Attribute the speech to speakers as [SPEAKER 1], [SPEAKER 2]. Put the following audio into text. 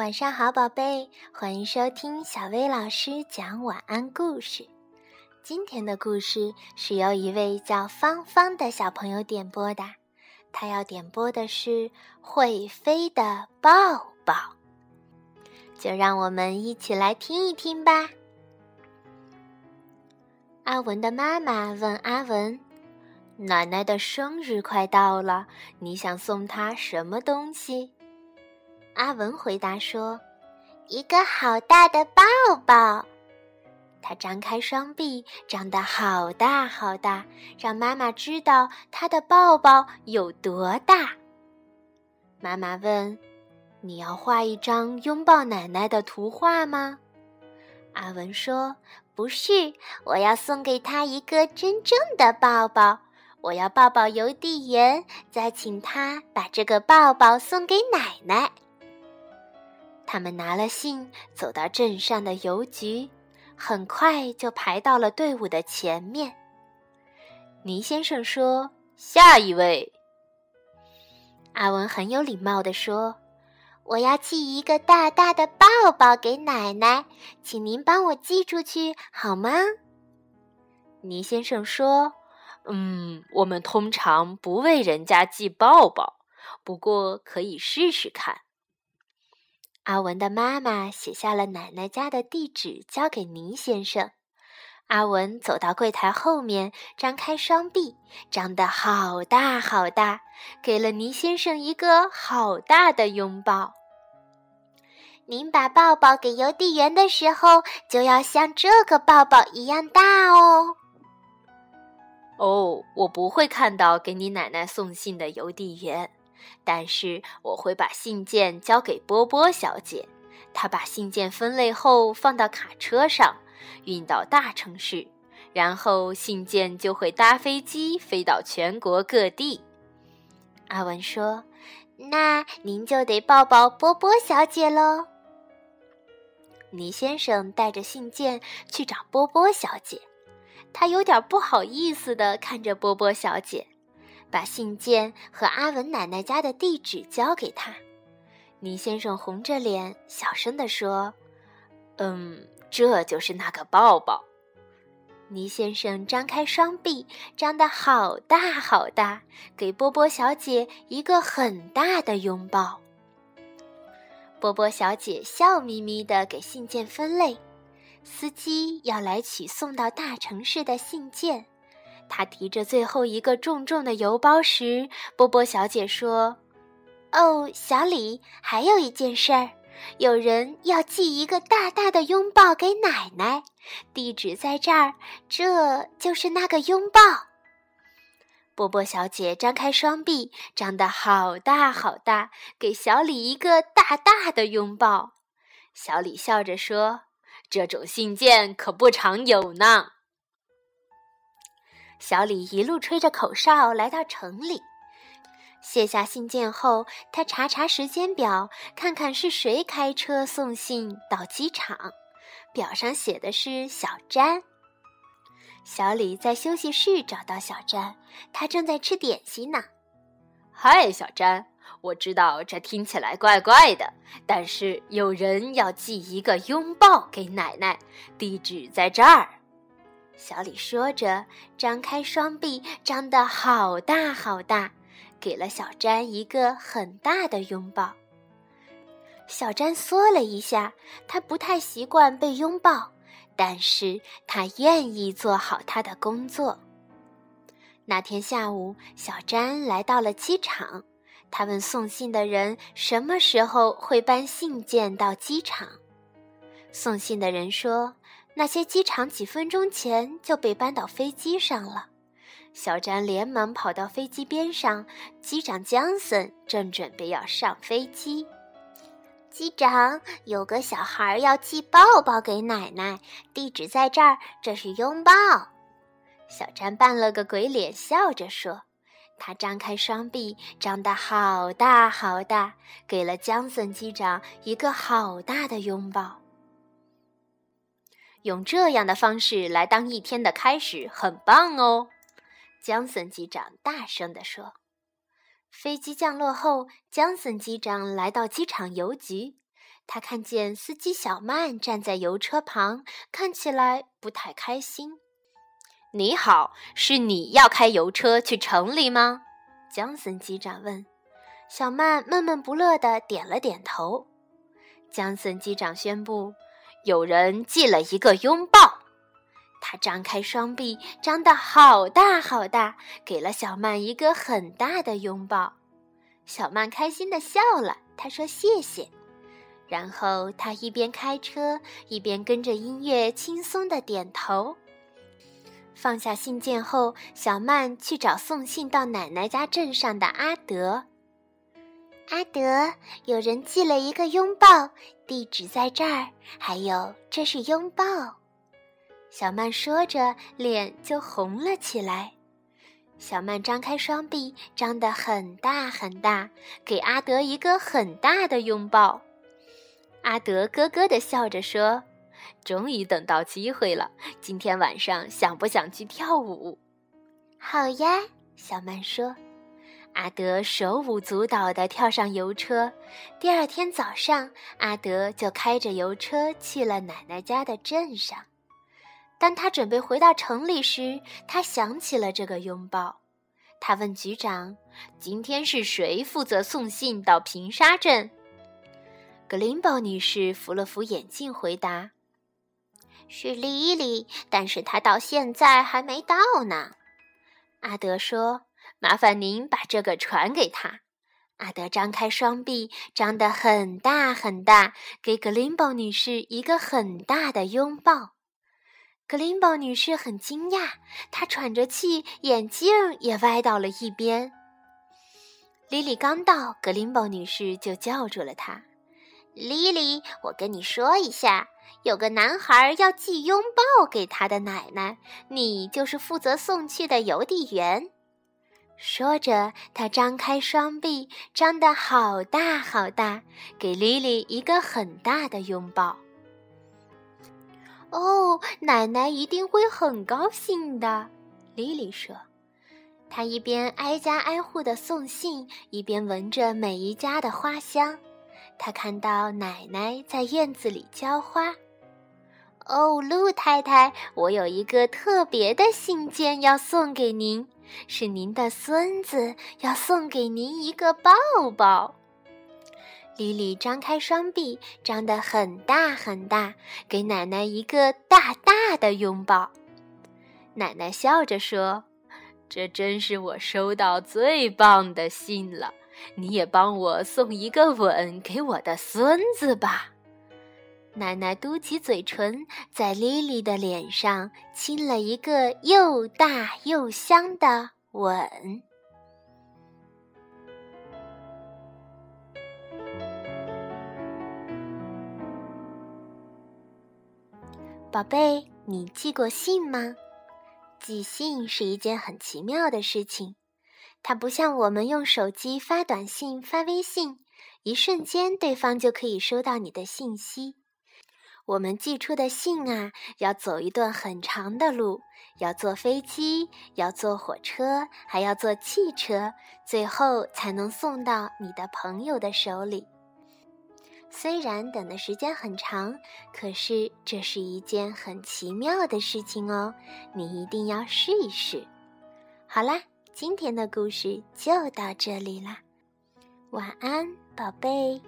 [SPEAKER 1] 晚上好，宝贝，欢迎收听小薇老师讲晚安故事。今天的故事是由一位叫芳芳的小朋友点播的，他要点播的是会飞的抱抱。就让我们一起来听一听吧。阿文的妈妈问阿文：“奶奶的生日快到了，你想送她什么东西？”阿文回答说：“一个好大的抱抱。”他张开双臂，张得好大好大，让妈妈知道他的抱抱有多大。妈妈问：“你要画一张拥抱奶奶的图画吗？”阿文说：“不是，我要送给他一个真正的抱抱。我要抱抱邮递员，再请他把这个抱抱送给奶奶。”他们拿了信，走到镇上的邮局，很快就排到了队伍的前面。倪先生说：“下一位。”阿文很有礼貌地说：“我要寄一个大大的抱抱给奶奶，请您帮我寄出去好吗？”倪先生说：“
[SPEAKER 2] 嗯，我们通常不为人家寄抱抱，不过可以试试看。”
[SPEAKER 1] 阿文的妈妈写下了奶奶家的地址，交给倪先生。阿文走到柜台后面，张开双臂，张得好大好大，给了倪先生一个好大的拥抱。您把抱抱给邮递员的时候，就要像这个抱抱一样大哦。
[SPEAKER 2] 哦，我不会看到给你奶奶送信的邮递员。但是我会把信件交给波波小姐，她把信件分类后放到卡车上，运到大城市，然后信件就会搭飞机飞到全国各地。
[SPEAKER 1] 阿文说：“那您就得抱抱波波小姐喽。”倪先生带着信件去找波波小姐，他有点不好意思的看着波波小姐。把信件和阿文奶奶家的地址交给他，倪先生红着脸小声地说：“
[SPEAKER 2] 嗯，这就是那个抱抱。”
[SPEAKER 1] 倪先生张开双臂，张得好大好大，给波波小姐一个很大的拥抱。波波小姐笑眯眯地给信件分类，司机要来取送到大城市的信件。他提着最后一个重重的邮包时，波波小姐说：“哦，小李，还有一件事儿，有人要寄一个大大的拥抱给奶奶，地址在这儿，这就是那个拥抱。”波波小姐张开双臂，张得好大好大，给小李一个大大的拥抱。
[SPEAKER 2] 小李笑着说：“这种信件可不常有呢。”
[SPEAKER 1] 小李一路吹着口哨来到城里，卸下信件后，他查查时间表，看看是谁开车送信到机场。表上写的是小詹。小李在休息室找到小詹，他正在吃点心呢。
[SPEAKER 2] 嗨，小詹，我知道这听起来怪怪的，但是有人要寄一个拥抱给奶奶，地址在这儿。
[SPEAKER 1] 小李说着，张开双臂，张得好大好大，给了小詹一个很大的拥抱。小詹缩了一下，他不太习惯被拥抱，但是他愿意做好他的工作。那天下午，小詹来到了机场，他问送信的人什么时候会搬信件到机场。送信的人说。那些机场几分钟前就被搬到飞机上了。小詹连忙跑到飞机边上，机长江森正准备要上飞机。机长，有个小孩要寄抱抱给奶奶，地址在这儿，这是拥抱。小詹扮了个鬼脸，笑着说：“他张开双臂，张得好大好大，给了江森机长一个好大的拥抱。”
[SPEAKER 2] 用这样的方式来当一天的开始，很棒哦！江森机长大声地说。
[SPEAKER 1] 飞机降落后，江森机长来到机场邮局，
[SPEAKER 2] 他看见司机小曼站在油车旁，看起来不太开心。“你好，是你要开油车去城里吗？”江森机长问。小曼闷闷不乐地点了点头。江森机长宣布：“有人寄了一个拥抱。”他张开双臂，张得好大好大，给了小曼一个很大的拥抱。小曼开心地笑了，她说：“谢谢。”然后他一边开车，一边跟着音乐轻松地点头。放下信件后，小曼去找送信到奶奶家镇上的阿德。
[SPEAKER 1] 阿德，有人寄了一个拥抱，地址在这儿。还有，这是拥抱。
[SPEAKER 2] 小曼说着，脸就红了起来。小曼张开双臂，张得很大很大，给阿德一个很大的拥抱。阿德咯咯地笑着说：“终于等到机会了，今天晚上想不想去跳舞？”“
[SPEAKER 1] 好呀。”小曼说。
[SPEAKER 2] 阿德手舞足蹈地跳上油车。第二天早上，阿德就开着油车去了奶奶家的镇上。当他准备回到城里时，他想起了这个拥抱。他问局长：“今天是谁负责送信到平沙镇？”格林堡女士扶了扶眼镜，回答：“
[SPEAKER 1] 是莉莉，但是她到现在还没到呢。”
[SPEAKER 2] 阿德说：“麻烦您把这个传给他。”阿德张开双臂，张得很大很大，给格林堡女士一个很大的拥抱。格林堡女士很惊讶，她喘着气，眼镜也歪到了一边。莉莉刚到，格林堡女士就叫住了她。
[SPEAKER 1] 莉莉，我跟你说一下，有个男孩要寄拥抱给他的奶奶，你就是负责送去的邮递员。
[SPEAKER 2] 说着，他张开双臂，张得好大好大，给莉莉一个很大的拥抱。哦，奶奶一定会很高兴的，莉莉说。她一边挨家挨户的送信，一边闻着每一家的花香。他看到奶奶在院子里浇花。哦，鹿太太，我有一个特别的信件要送给您，是您的孙子要送给您一个抱抱。莉莉张开双臂，张得很大很大，给奶奶一个大大的拥抱。奶奶笑着说：“这真是我收到最棒的信了。”你也帮我送一个吻给我的孙子吧，奶奶嘟起嘴唇，在莉莉的脸上亲了一个又大又香的吻。宝贝，你寄过信吗？寄信是一件很奇妙的事情。它不像我们用手机发短信、发微信，一瞬间对方就可以收到你的信息。我们寄出的信啊，要走一段很长的路，要坐飞机，要坐火车，还要坐汽车，最后才能送到你的朋友的手里。虽然等的时间很长，可是这是一件很奇妙的事情哦，你一定要试一试。好啦。今天的故事就到这里啦，晚安，宝贝。